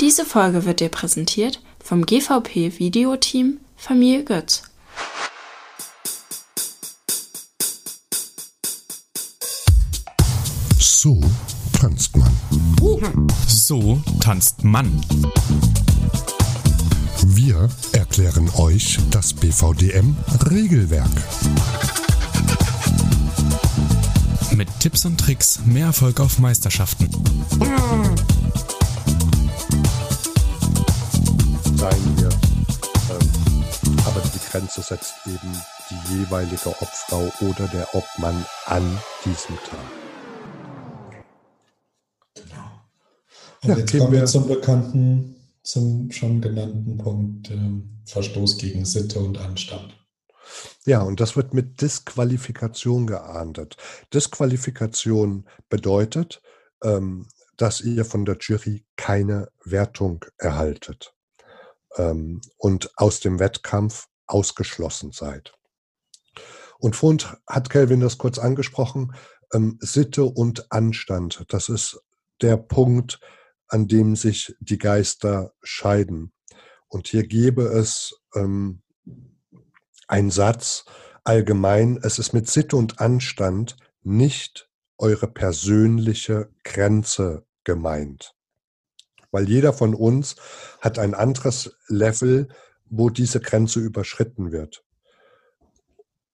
Diese Folge wird dir präsentiert vom GVP Videoteam Familie Götz. So tanzt man. So tanzt man. Wir erklären euch das BVDM-Regelwerk. Mit Tipps und Tricks mehr Erfolg auf Meisterschaften. Sein wir. Ähm, aber die Grenze setzt eben die jeweilige Obfrau oder der Obmann an diesem Tag. Und Ja, jetzt kommen wir wir- zum bekannten, zum schon genannten Punkt ähm, Verstoß gegen Sitte und Anstand. Ja, und das wird mit Disqualifikation geahndet. Disqualifikation bedeutet, ähm, dass ihr von der Jury keine Wertung erhaltet ähm, und aus dem Wettkampf ausgeschlossen seid. Und vorhin hat Kelvin das kurz angesprochen, ähm, Sitte und Anstand, das ist der Punkt, an dem sich die Geister scheiden. Und hier gäbe es ähm, ein Satz allgemein, es ist mit Sitte und Anstand nicht eure persönliche Grenze gemeint. Weil jeder von uns hat ein anderes Level, wo diese Grenze überschritten wird.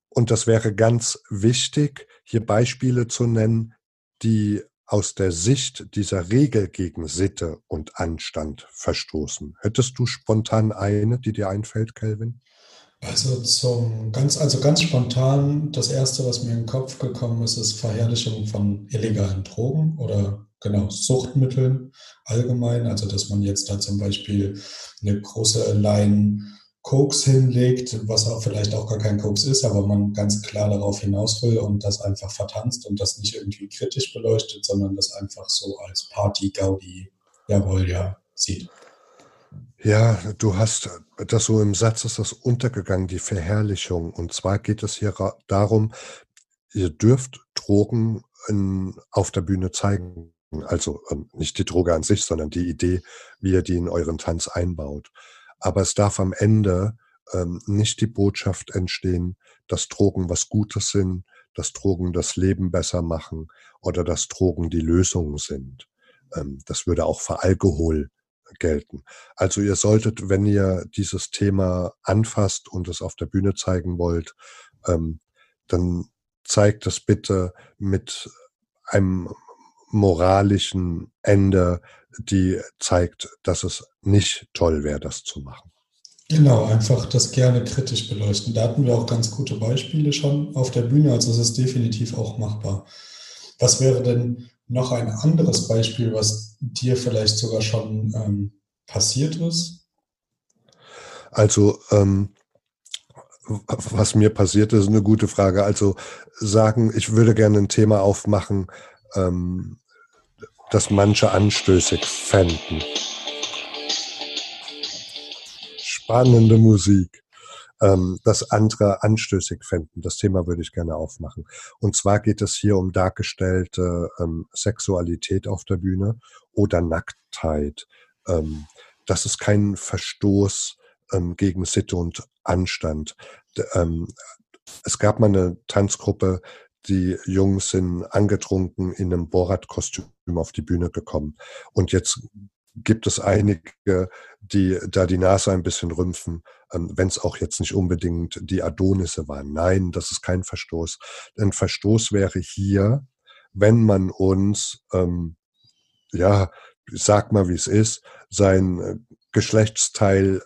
Und das wäre ganz wichtig, hier Beispiele zu nennen, die aus der Sicht dieser Regel gegen Sitte und Anstand verstoßen. Hättest du spontan eine, die dir einfällt, Kelvin? Also zum ganz, also ganz spontan, das erste, was mir in den Kopf gekommen ist, ist Verherrlichung von illegalen Drogen oder genau Suchtmitteln allgemein. Also dass man jetzt da zum Beispiel eine große Line Koks hinlegt, was auch vielleicht auch gar kein Koks ist, aber man ganz klar darauf hinaus will und das einfach vertanzt und das nicht irgendwie kritisch beleuchtet, sondern das einfach so als Party, Gaudi, jawohl, ja, sieht. Ja, du hast das so im Satz ist das untergegangen, die Verherrlichung. Und zwar geht es hier darum, ihr dürft Drogen in, auf der Bühne zeigen. Also ähm, nicht die Droge an sich, sondern die Idee, wie ihr die in euren Tanz einbaut. Aber es darf am Ende ähm, nicht die Botschaft entstehen, dass Drogen was Gutes sind, dass Drogen das Leben besser machen oder dass Drogen die Lösung sind. Ähm, das würde auch für Alkohol gelten. Also ihr solltet, wenn ihr dieses Thema anfasst und es auf der Bühne zeigen wollt, ähm, dann zeigt es bitte mit einem moralischen Ende, die zeigt, dass es nicht toll wäre, das zu machen. Genau, einfach das gerne kritisch beleuchten. Da hatten wir auch ganz gute Beispiele schon auf der Bühne, also es ist definitiv auch machbar. Was wäre denn noch ein anderes Beispiel, was dir vielleicht sogar schon ähm, passiert ist? Also ähm, was mir passiert ist, eine gute Frage. Also sagen, ich würde gerne ein Thema aufmachen, ähm, das manche anstößig fänden. Spannende Musik. Ähm, das andere anstößig fänden. Das Thema würde ich gerne aufmachen. Und zwar geht es hier um dargestellte ähm, Sexualität auf der Bühne oder Nacktheit. Ähm, das ist kein Verstoß ähm, gegen Sitte und Anstand. D ähm, es gab mal eine Tanzgruppe, die Jungs sind angetrunken in einem Borat-Kostüm auf die Bühne gekommen. Und jetzt gibt es einige, die da die Nase ein bisschen rümpfen, ähm, wenn es auch jetzt nicht unbedingt die Adonisse waren. Nein, das ist kein Verstoß. Ein Verstoß wäre hier, wenn man uns, ähm, ja, sag mal, wie es ist, sein äh, Geschlechtsteil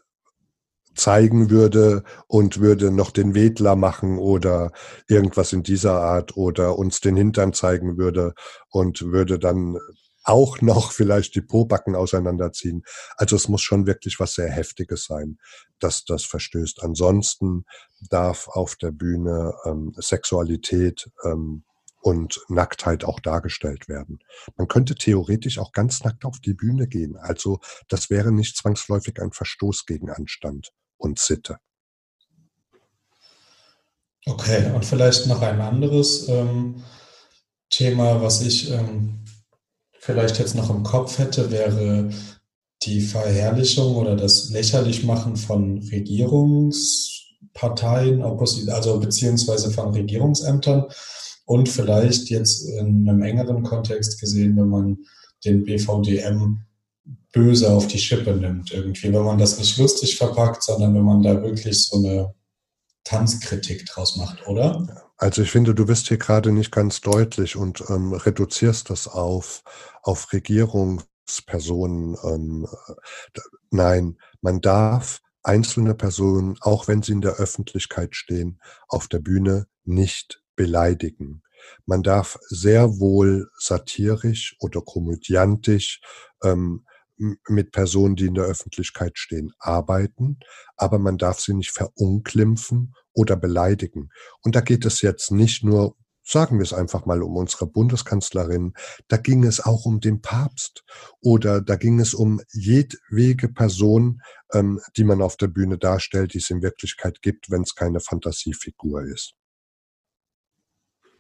zeigen würde und würde noch den Wedler machen oder irgendwas in dieser Art oder uns den Hintern zeigen würde und würde dann auch noch vielleicht die Pobacken auseinanderziehen. Also es muss schon wirklich was sehr Heftiges sein, dass das verstößt. Ansonsten darf auf der Bühne ähm, Sexualität ähm, und Nacktheit auch dargestellt werden. Man könnte theoretisch auch ganz nackt auf die Bühne gehen. Also das wäre nicht zwangsläufig ein Verstoß gegen Anstand und Sitte. Okay, und vielleicht noch ein anderes ähm, Thema, was ich ähm, vielleicht jetzt noch im Kopf hätte, wäre die Verherrlichung oder das Lächerlichmachen von Regierungsparteien, also beziehungsweise von Regierungsämtern und vielleicht jetzt in einem engeren Kontext gesehen, wenn man den BVDM böse auf die Schippe nimmt irgendwie, wenn man das nicht lustig verpackt, sondern wenn man da wirklich so eine Tanzkritik draus macht, oder? Also ich finde, du bist hier gerade nicht ganz deutlich und ähm, reduzierst das auf, auf Regierungspersonen. Ähm, nein, man darf einzelne Personen, auch wenn sie in der Öffentlichkeit stehen, auf der Bühne nicht beleidigen. Man darf sehr wohl satirisch oder komödiantisch ähm, mit Personen, die in der Öffentlichkeit stehen, arbeiten, aber man darf sie nicht verunglimpfen oder beleidigen. Und da geht es jetzt nicht nur, sagen wir es einfach mal, um unsere Bundeskanzlerin, da ging es auch um den Papst oder da ging es um jedwege Person, ähm, die man auf der Bühne darstellt, die es in Wirklichkeit gibt, wenn es keine Fantasiefigur ist.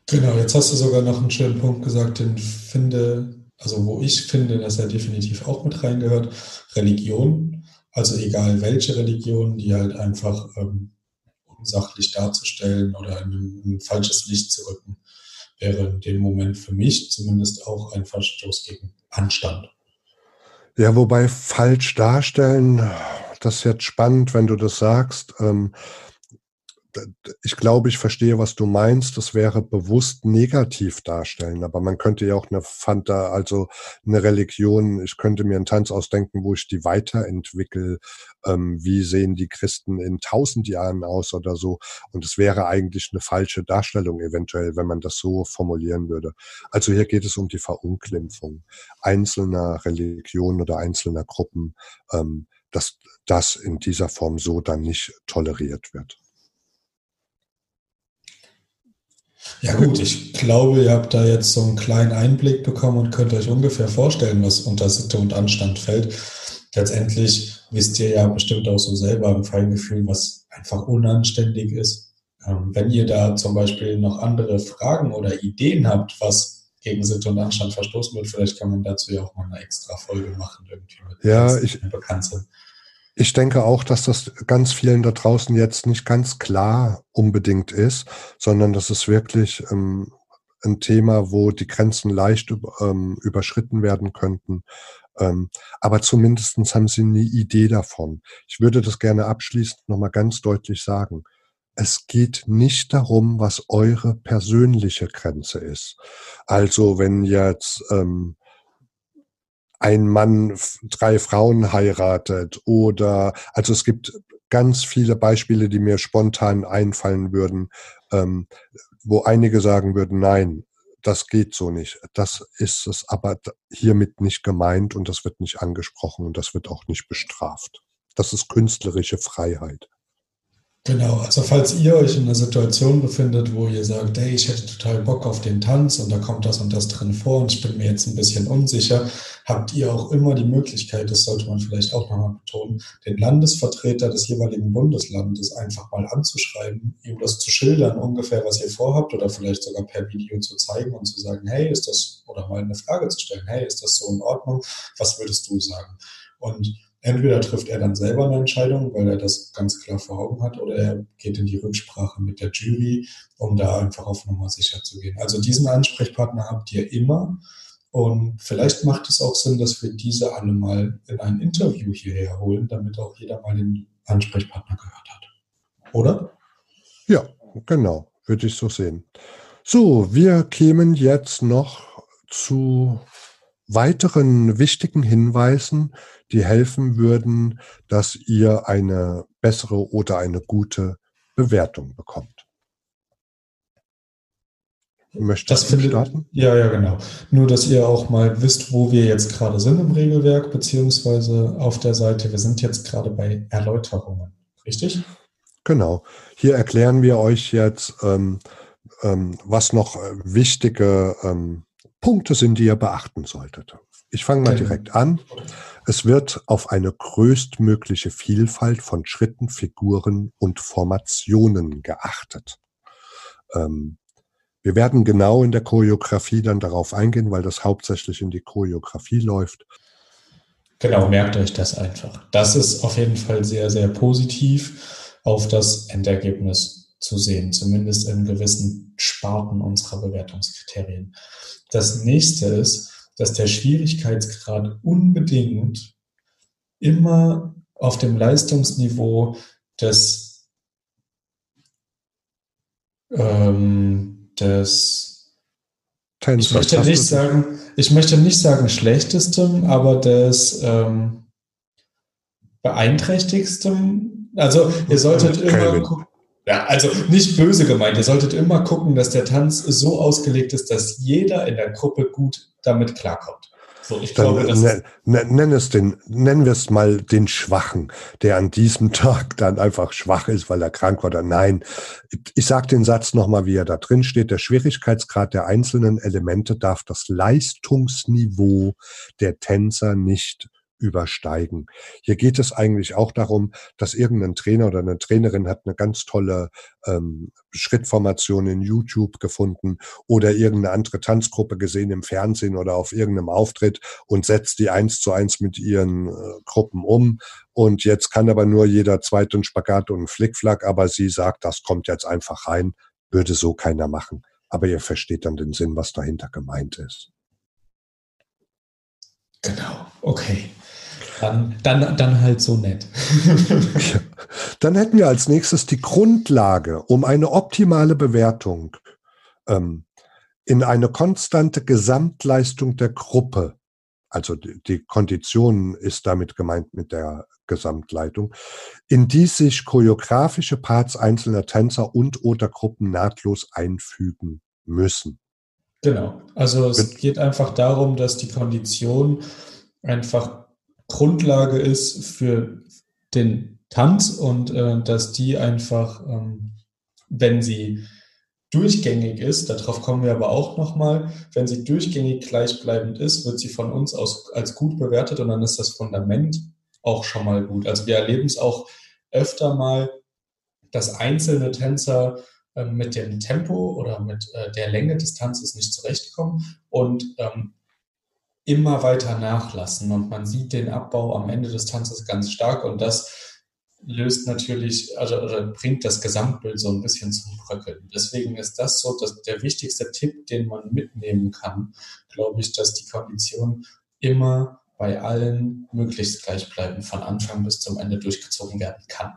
Genau, jetzt hast du sogar noch einen schönen Punkt gesagt, den finde also wo ich finde, dass er definitiv auch mit reingehört, Religion, also egal welche Religion, die halt einfach ähm, unsachlich darzustellen oder in ein, falsches Licht zu rücken, wäre in dem Moment für mich zumindest auch ein Verstoß gegen Anstand. Ja, wobei falsch darstellen, das ist jetzt spannend, wenn du das sagst. Ähm, ich glaube, ich verstehe, was du meinst. Das wäre bewusst negativ darstellen. Aber man könnte ja auch eine Fanta, also eine Religion, ich könnte mir einen Tanz ausdenken, wo ich die weiterentwickle. Ähm, wie sehen die Christen in tausend Jahren aus oder so? Und es wäre eigentlich eine falsche Darstellung eventuell, wenn man das so formulieren würde. Also hier geht es um die Verunglimpfung einzelner Religionen oder einzelner Gruppen, ähm, dass das in dieser Form so dann nicht toleriert wird. Ja gut, ich glaube, ihr habt da jetzt so einen kleinen Einblick bekommen und könnt euch ungefähr vorstellen, was unter Sitte und Anstand fällt. Letztendlich wisst ihr ja bestimmt auch so selber im Feingefühl, was einfach unanständig ist. Ähm, wenn ihr da zum Beispiel noch andere Fragen oder Ideen habt, was gegen Sitte und Anstand verstoßen wird, vielleicht kann man dazu ja auch mal eine extra Folge machen, irgendwie mit ja, ich, bekannt sind. Ich denke auch, dass das ganz vielen da draußen jetzt nicht ganz klar unbedingt ist, sondern dass es wirklich ähm, ein Thema, wo die Grenzen leicht ähm, überschritten werden könnten. Ähm, aber zumindestens haben sie eine Idee davon. Ich würde das gerne abschließend nochmal ganz deutlich sagen. Es geht nicht darum, was eure persönliche Grenze ist. Also wenn jetzt ähm, ein Mann drei Frauen heiratet oder also es gibt ganz viele Beispiele, die mir spontan einfallen würden, ähm, wo einige sagen würden, nein, das geht so nicht. Das ist es aber hiermit nicht gemeint und das wird nicht angesprochen und das wird auch nicht bestraft. Das ist künstlerische Freiheit. Genau, also falls ihr euch in einer Situation befindet, wo ihr sagt, hey, ich hätte total Bock auf den Tanz und da kommt das und das drin vor und ich bin mir jetzt ein bisschen unsicher, habt ihr auch immer die Möglichkeit, das sollte man vielleicht auch nochmal betonen, den Landesvertreter des jeweiligen Bundeslandes einfach mal anzuschreiben, ihm das zu schildern, ungefähr was ihr vorhabt oder vielleicht sogar per Video zu zeigen und zu sagen, hey, ist das, oder mal eine Frage zu stellen, hey, ist das so in Ordnung? Was würdest du sagen? Und Entweder trifft er dann selber eine Entscheidung, weil er das ganz klar vor Augen hat, oder er geht in die Rücksprache mit der Jury, um da einfach auf Nummer sicher zu gehen. Also diesen Ansprechpartner habt ihr immer. Und vielleicht macht es auch Sinn, dass wir diese alle mal in ein Interview hierher holen, damit auch jeder mal den Ansprechpartner gehört hat. Oder? Ja, genau, würde ich so sehen. So, wir kämen jetzt noch zu weiteren wichtigen Hinweisen, die helfen würden, dass ihr eine bessere oder eine gute Bewertung bekommt. Möchtest du starten? Ja, ja, genau. Nur, dass ihr auch mal wisst, wo wir jetzt gerade sind im Regelwerk, beziehungsweise auf der Seite. Wir sind jetzt gerade bei Erläuterungen. Richtig? Genau. Hier erklären wir euch jetzt, ähm, ähm, was noch wichtige ähm, Punkte sind, die ihr beachten solltet. Ich fange mal direkt an. Es wird auf eine größtmögliche Vielfalt von Schritten, Figuren und Formationen geachtet. Ähm, wir werden genau in der Choreografie dann darauf eingehen, weil das hauptsächlich in die Choreografie läuft. Genau, merkt euch das einfach. Das ist auf jeden Fall sehr, sehr positiv auf das Endergebnis zu sehen, zumindest in gewissen Sparten unserer Bewertungskriterien. Das nächste ist, dass der Schwierigkeitsgrad unbedingt immer auf dem Leistungsniveau des, ähm, des. Ich möchte nicht sagen, ich möchte nicht sagen schlechtestem, aber des ähm, beeinträchtigstem. Also ihr solltet immer gucken. Ja, also nicht böse gemeint. Ihr solltet immer gucken, dass der Tanz so ausgelegt ist, dass jeder in der Gruppe gut damit klarkommt. So, ich Dann glaube, das nenn, nenn es den, nennen wir es mal den Schwachen, der an diesem Tag dann einfach schwach ist, weil er krank war. Oder nein, ich sage den Satz nochmal, wie er da drin steht. Der Schwierigkeitsgrad der einzelnen Elemente darf das Leistungsniveau der Tänzer nicht übersteigen. Hier geht es eigentlich auch darum, dass irgendein Trainer oder eine Trainerin hat eine ganz tolle ähm, Schrittformation in YouTube gefunden oder irgendeine andere Tanzgruppe gesehen im Fernsehen oder auf irgendeinem Auftritt und setzt die eins zu eins mit ihren äh, Gruppen um. Und jetzt kann aber nur jeder zweite einen Spagat und einen Flickflack, aber sie sagt, das kommt jetzt einfach rein, würde so keiner machen. Aber ihr versteht dann den Sinn, was dahinter gemeint ist. Genau, okay. Dann, dann, dann halt so nett. ja. Dann hätten wir als nächstes die Grundlage, um eine optimale Bewertung ähm, in eine konstante Gesamtleistung der Gruppe, also die, die Kondition ist damit gemeint mit der Gesamtleitung, in die sich choreografische Parts einzelner Tänzer und oder Gruppen nahtlos einfügen müssen. Genau. Also es geht einfach darum, dass die Kondition einfach Grundlage ist für den Tanz und äh, dass die einfach, ähm, wenn sie durchgängig ist, darauf kommen wir aber auch nochmal, wenn sie durchgängig gleichbleibend ist, wird sie von uns aus, als gut bewertet und dann ist das Fundament auch schon mal gut. Also wir erleben es auch öfter mal, dass einzelne Tänzer äh, mit dem Tempo oder mit äh, der Länge des Tanzes nicht zurechtkommen und ähm, immer weiter nachlassen und man sieht den Abbau am Ende des Tanzes ganz stark und das löst natürlich, also, also bringt das Gesamtbild so ein bisschen zum Bröckeln. Deswegen ist das so dass der wichtigste Tipp, den man mitnehmen kann, glaube ich, dass die Konditionen immer bei allen möglichst gleich bleiben, von Anfang bis zum Ende durchgezogen werden kann.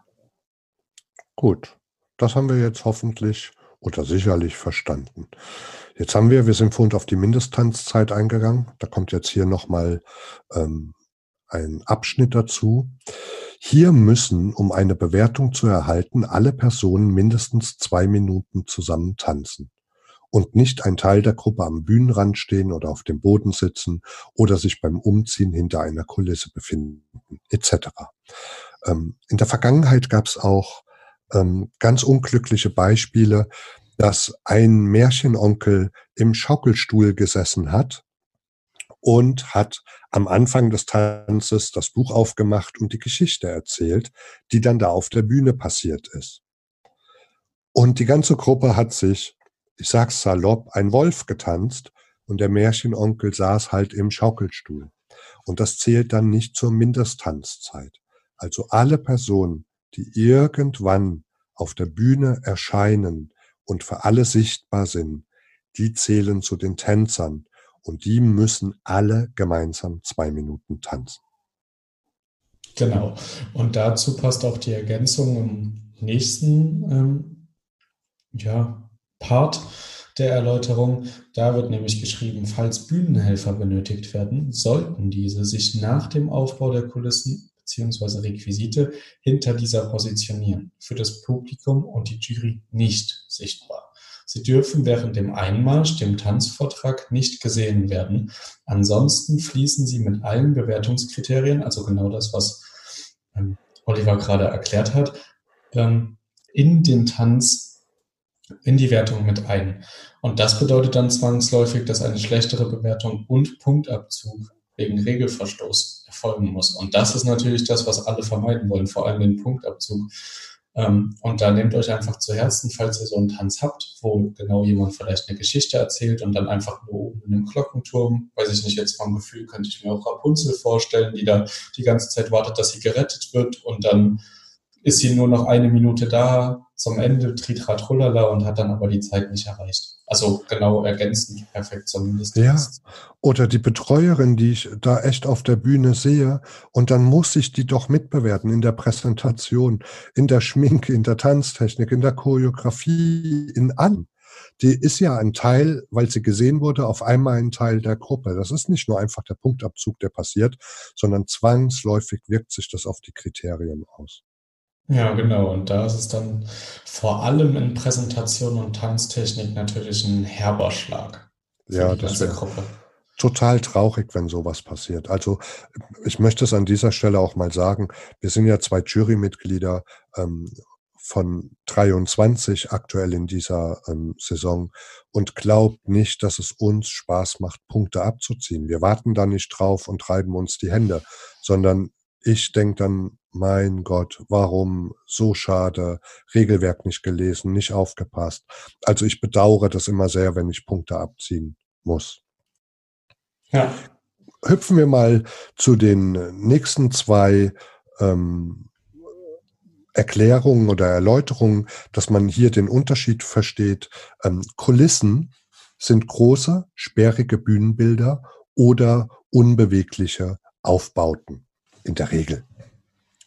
Gut, das haben wir jetzt hoffentlich oder sicherlich verstanden. Jetzt haben wir, wir sind vorhin auf die Mindesttanzzeit eingegangen. Da kommt jetzt hier nochmal ähm, ein Abschnitt dazu. Hier müssen, um eine Bewertung zu erhalten, alle Personen mindestens zwei Minuten zusammen tanzen und nicht ein Teil der Gruppe am Bühnenrand stehen oder auf dem Boden sitzen oder sich beim Umziehen hinter einer Kulisse befinden, etc. Ähm, in der Vergangenheit gab es auch ähm, ganz unglückliche Beispiele, dass ein Märchenonkel im Schaukelstuhl gesessen hat und hat am Anfang des Tanzes das Buch aufgemacht und die Geschichte erzählt, die dann da auf der Bühne passiert ist. Und die ganze Gruppe hat sich, ich sag's salopp, ein Wolf getanzt und der Märchenonkel saß halt im Schaukelstuhl. Und das zählt dann nicht zur Mindesttanzzeit. Also alle Personen, die irgendwann auf der Bühne erscheinen und für alle sichtbar sind, die zählen zu den Tänzern und die müssen alle gemeinsam zwei Minuten tanzen. Genau. Und dazu passt auch die Ergänzung im nächsten ähm, ja, Part der Erläuterung. Da wird nämlich geschrieben, falls Bühnenhelfer benötigt werden, sollten diese sich nach dem Aufbau der Kulissen bzw. Requisite hinter dieser positionieren, für das Publikum und die Jury nicht sichtbar. Sie dürfen während dem Einmarsch, dem Tanzvortrag, nicht gesehen werden. Ansonsten fließen sie mit allen Bewertungskriterien, also genau das, was ähm, Oliver gerade erklärt hat, ähm, in den Tanz, in die Wertung mit ein. Und das bedeutet dann zwangsläufig, dass eine schlechtere Bewertung und Punktabzug wegen Regelverstoß erfolgen muss. Und das ist natürlich das, was alle vermeiden wollen, vor allem den Punktabzug. Ähm, und da nehmt euch einfach zu Herzen, falls ihr so einen Tanz habt, wo genau jemand vielleicht eine Geschichte erzählt und dann einfach nur oben in einem Glockenturm, weiß ich nicht, jetzt vom Gefühl könnte ich mir auch Rapunzel vorstellen, die da die ganze Zeit wartet, dass sie gerettet wird und dann ist sie nur noch eine Minute da zum Ende, Tritrat Rullala und hat dann aber die Zeit nicht erreicht. Also genau ergänzend, perfekt zumindest. Ja, oder die Betreuerin, die ich da echt auf der Bühne sehe und dann muss ich die doch mitbewerten in der Präsentation, in der Schminke, in der Tanztechnik, in der Choreografie, in allem. Die ist ja ein Teil, weil sie gesehen wurde, auf einmal ein Teil der Gruppe. Das ist nicht nur einfach der Punktabzug, der passiert, sondern zwangsläufig wirkt sich das auf die Kriterien aus. Ja, genau. Und da ist es dann vor allem in Präsentation und Tanztechnik natürlich ein herber Schlag. Ja, das wäre total traurig, wenn sowas passiert. Also ich möchte es an dieser Stelle auch mal sagen, wir sind ja zwei Jurymitglieder ähm, von 23 aktuell in dieser ähm, Saison und glaubt nicht, dass es uns Spaß macht, Punkte abzuziehen. Wir warten da nicht drauf und treiben uns die Hände, sondern ich denke dann, mein Gott, warum so schade, Regelwerk nicht gelesen, nicht aufgepasst. Also ich bedauere das immer sehr, wenn ich Punkte abziehen muss. Ja. Hüpfen wir mal zu den nächsten zwei ähm, Erklärungen oder Erläuterungen, dass man hier den Unterschied versteht. Ähm, Kulissen sind große, sperrige Bühnenbilder oder unbewegliche Aufbauten in der Regel.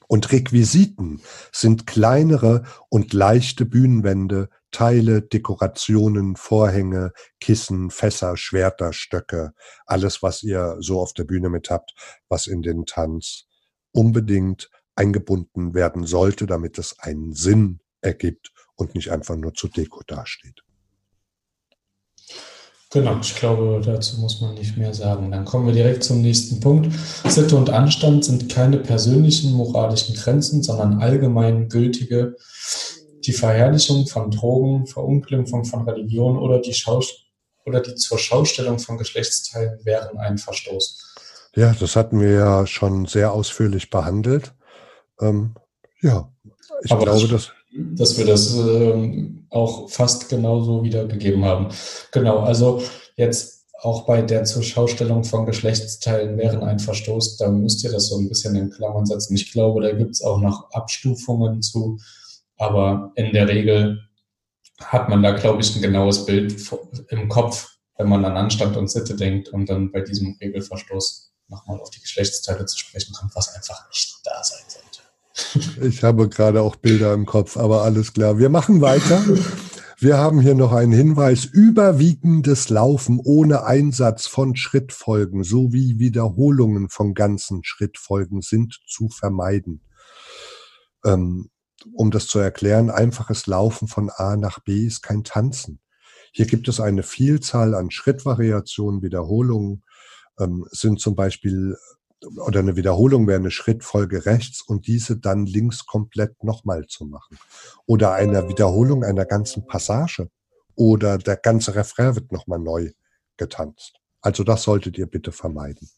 Und Requisiten sind kleinere und leichte Bühnenwände, Teile, Dekorationen, Vorhänge, Kissen, Fässer, Schwerter, Stöcke, alles, was ihr so auf der Bühne mit habt, was in den Tanz unbedingt eingebunden werden sollte, damit es einen Sinn ergibt und nicht einfach nur zur Deko dasteht. Genau, ich glaube, dazu muss man nicht mehr sagen. Dann kommen wir direkt zum nächsten Punkt. Sitte und Anstand sind keine persönlichen moralischen Grenzen, sondern allgemein gültige, die Verherrlichung von Drogen, Verunglimpfung von Religion oder die, Schaus oder die zur Schaustellung von Geschlechtsteilen wären ein Verstoß. Ja, das hatten wir ja schon sehr ausführlich behandelt. Ähm, ja, ich Aber glaube, das, dass wir das äh, auch fast genauso wiedergegeben haben. Genau, also jetzt auch bei der Zurschaustellung von Geschlechtsteilen wären ein Verstoß, da müsst ihr das so ein bisschen in Klammern setzen. Ich glaube, da gibt es auch noch Abstufungen zu, aber in der Regel hat man da, glaube ich, ein genaues Bild im Kopf, wenn man an Anstand und Sitte denkt und dann bei diesem Regelverstoß nochmal auf die Geschlechtsteile zu sprechen kommt, was einfach nicht da sein soll. Ich habe gerade auch Bilder im Kopf, aber alles klar. Wir machen weiter. Wir haben hier noch einen Hinweis. Überwiegendes Laufen ohne Einsatz von Schrittfolgen sowie Wiederholungen von ganzen Schrittfolgen sind zu vermeiden. Ähm, um das zu erklären, einfaches Laufen von A nach B ist kein Tanzen. Hier gibt es eine Vielzahl an Schrittvariationen, Wiederholungen, ähm, sind zum Beispiel oder eine Wiederholung wäre eine Schrittfolge rechts und diese dann links komplett nochmal zu machen. Oder eine Wiederholung einer ganzen Passage. Oder der ganze Refrain wird nochmal neu getanzt. Also das solltet ihr bitte vermeiden.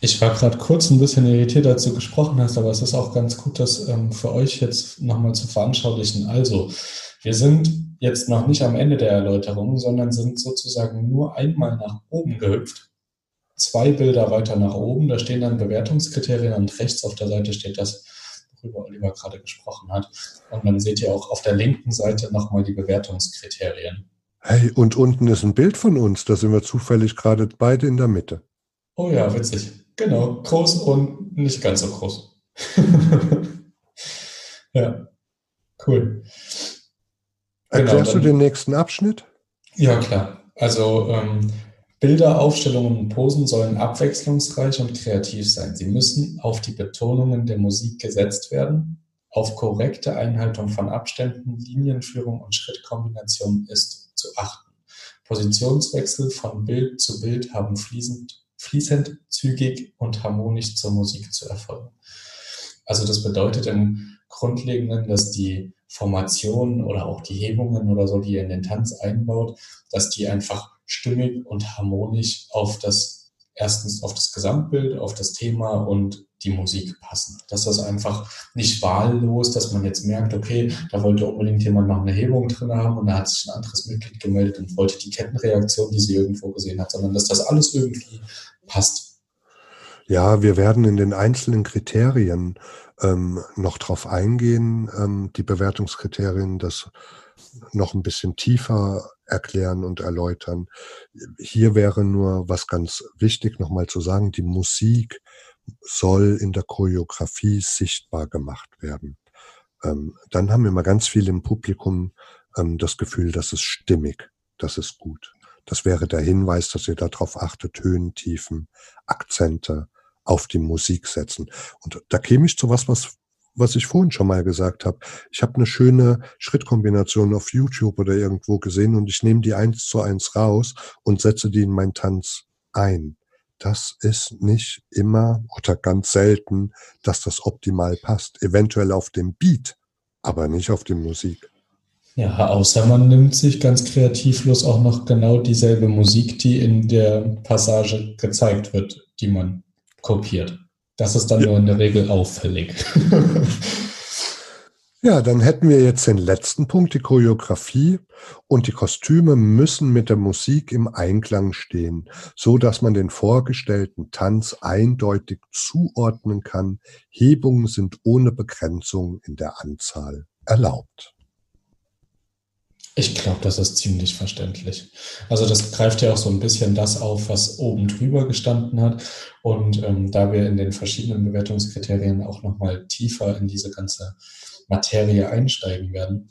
Ich war gerade kurz ein bisschen irritiert, als du gesprochen hast, aber es ist auch ganz gut, das ähm, für euch jetzt nochmal zu veranschaulichen. Also, wir sind jetzt noch nicht am Ende der Erläuterung, sondern sind sozusagen nur einmal nach oben gehüpft zwei Bilder weiter nach oben. Da stehen dann Bewertungskriterien und rechts auf der Seite steht das, worüber Oliver gerade gesprochen hat. Und dann seht ihr auch auf der linken Seite nochmal die Bewertungskriterien. Hey, und unten ist ein Bild von uns. Da sind wir zufällig gerade beide in der Mitte. Oh ja, witzig. Genau, groß und nicht ganz so groß. ja, cool. Erklärst genau, du den nächsten Abschnitt? Ja, klar. Also ähm, Bilder, Aufstellungen und Posen sollen abwechslungsreich und kreativ sein. Sie müssen auf die Betonungen der Musik gesetzt werden. Auf korrekte Einhaltung von Abständen, Linienführung und Schrittkombination ist zu achten. Positionswechsel von Bild zu Bild haben fließend, fließend, zügig und harmonisch zur Musik zu erfolgen. Also das bedeutet im Grundlegenden, dass die Formationen oder auch die Hebungen oder so, die ihr in den Tanz einbaut, dass die einfach stimmig und harmonisch auf das erstens auf das Gesamtbild, auf das Thema und die Musik passen. Dass das einfach nicht wahllos, dass man jetzt merkt, okay, da wollte unbedingt jemand noch eine Hebung drin haben und da hat sich ein anderes Mitglied gemeldet und wollte die Kettenreaktion, die sie irgendwo gesehen hat, sondern dass das alles irgendwie passt. Ja, wir werden in den einzelnen Kriterien ähm, noch drauf eingehen, ähm, die Bewertungskriterien, das noch ein bisschen tiefer erklären und erläutern. Hier wäre nur was ganz wichtig nochmal zu sagen, die Musik soll in der Choreografie sichtbar gemacht werden. Ähm, dann haben immer ganz viele im Publikum ähm, das Gefühl, das ist stimmig, das ist gut. Das wäre der Hinweis, dass ihr darauf achtet, Höhen, Tiefen, Akzente auf die Musik setzen. Und da käme ich zu was, was was ich vorhin schon mal gesagt habe. Ich habe eine schöne Schrittkombination auf YouTube oder irgendwo gesehen und ich nehme die eins zu eins raus und setze die in meinen Tanz ein. Das ist nicht immer oder ganz selten, dass das optimal passt. Eventuell auf dem Beat, aber nicht auf die Musik. Ja, außer man nimmt sich ganz kreativlos auch noch genau dieselbe Musik, die in der Passage gezeigt wird, die man kopiert. Das ist dann ja. nur in der Regel auffällig. ja, dann hätten wir jetzt den letzten Punkt, die Choreografie. Und die Kostüme müssen mit der Musik im Einklang stehen, so dass man den vorgestellten Tanz eindeutig zuordnen kann. Hebungen sind ohne Begrenzung in der Anzahl erlaubt. Ich glaube, das ist ziemlich verständlich. Also das greift ja auch so ein bisschen das auf, was oben drüber gestanden hat. Und ähm, da wir in den verschiedenen Bewertungskriterien auch nochmal tiefer in diese ganze Materie einsteigen werden,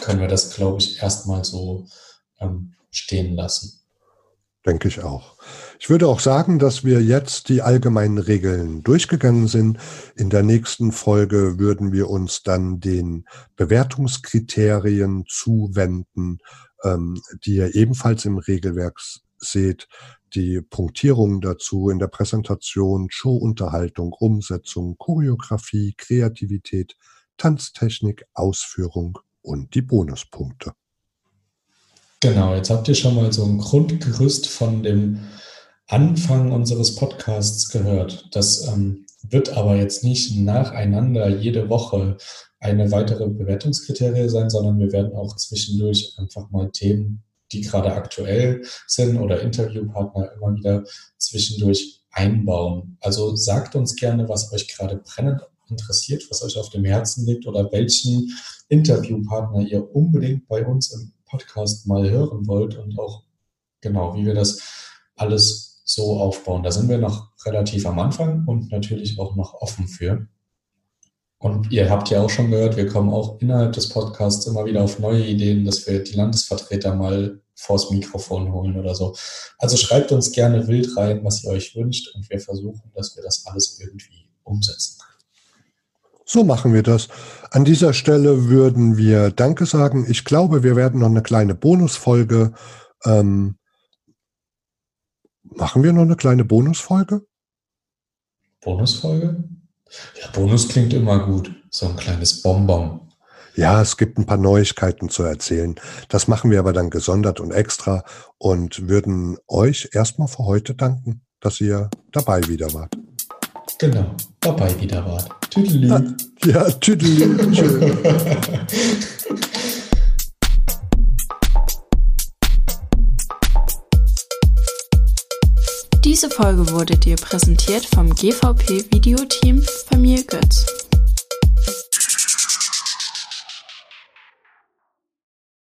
können wir das, glaube ich, erstmal so ähm, stehen lassen. Denke ich auch. Ich würde auch sagen, dass wir jetzt die allgemeinen Regeln durchgegangen sind. In der nächsten Folge würden wir uns dann den Bewertungskriterien zuwenden, ähm, die ihr ebenfalls im Regelwerk seht. Die Punktierungen dazu in der Präsentation, Showunterhaltung, Umsetzung, Choreografie, Kreativität, Tanztechnik, Ausführung und die Bonuspunkte. Genau, jetzt habt ihr schon mal so ein Grundgerüst von dem Anfang unseres Podcasts gehört. Das ähm, wird aber jetzt nicht nacheinander jede Woche eine weitere Bewertungskriterie sein, sondern wir werden auch zwischendurch einfach mal Themen, die gerade aktuell sind oder Interviewpartner immer wieder zwischendurch einbauen. Also sagt uns gerne, was euch gerade brennend interessiert, was euch auf dem Herzen liegt oder welchen Interviewpartner ihr unbedingt bei uns im Podcast mal hören wollt und auch genau, wie wir das alles so aufbauen. Da sind wir noch relativ am Anfang und natürlich auch noch offen für. Und ihr habt ja auch schon gehört, wir kommen auch innerhalb des Podcasts immer wieder auf neue Ideen, dass wir die Landesvertreter mal vors Mikrofon holen oder so. Also schreibt uns gerne wild rein, was ihr euch wünscht und wir versuchen, dass wir das alles irgendwie umsetzen. So machen wir das. An dieser Stelle würden wir Danke sagen. Ich glaube, wir werden noch eine kleine Bonusfolge ähm, Machen wir noch eine kleine Bonusfolge? Bonusfolge? Ja, Bonus klingt immer gut. So ein kleines Bonbon. Ja, es gibt ein paar Neuigkeiten zu erzählen. Das machen wir aber dann gesondert und extra und würden euch erstmal für heute danken, dass ihr dabei wieder wart. Genau, dabei wieder wart. Tüdelü. Ja, tüdelü. Diese Folge wurde dir präsentiert vom GVP Videoteam Familie Götz.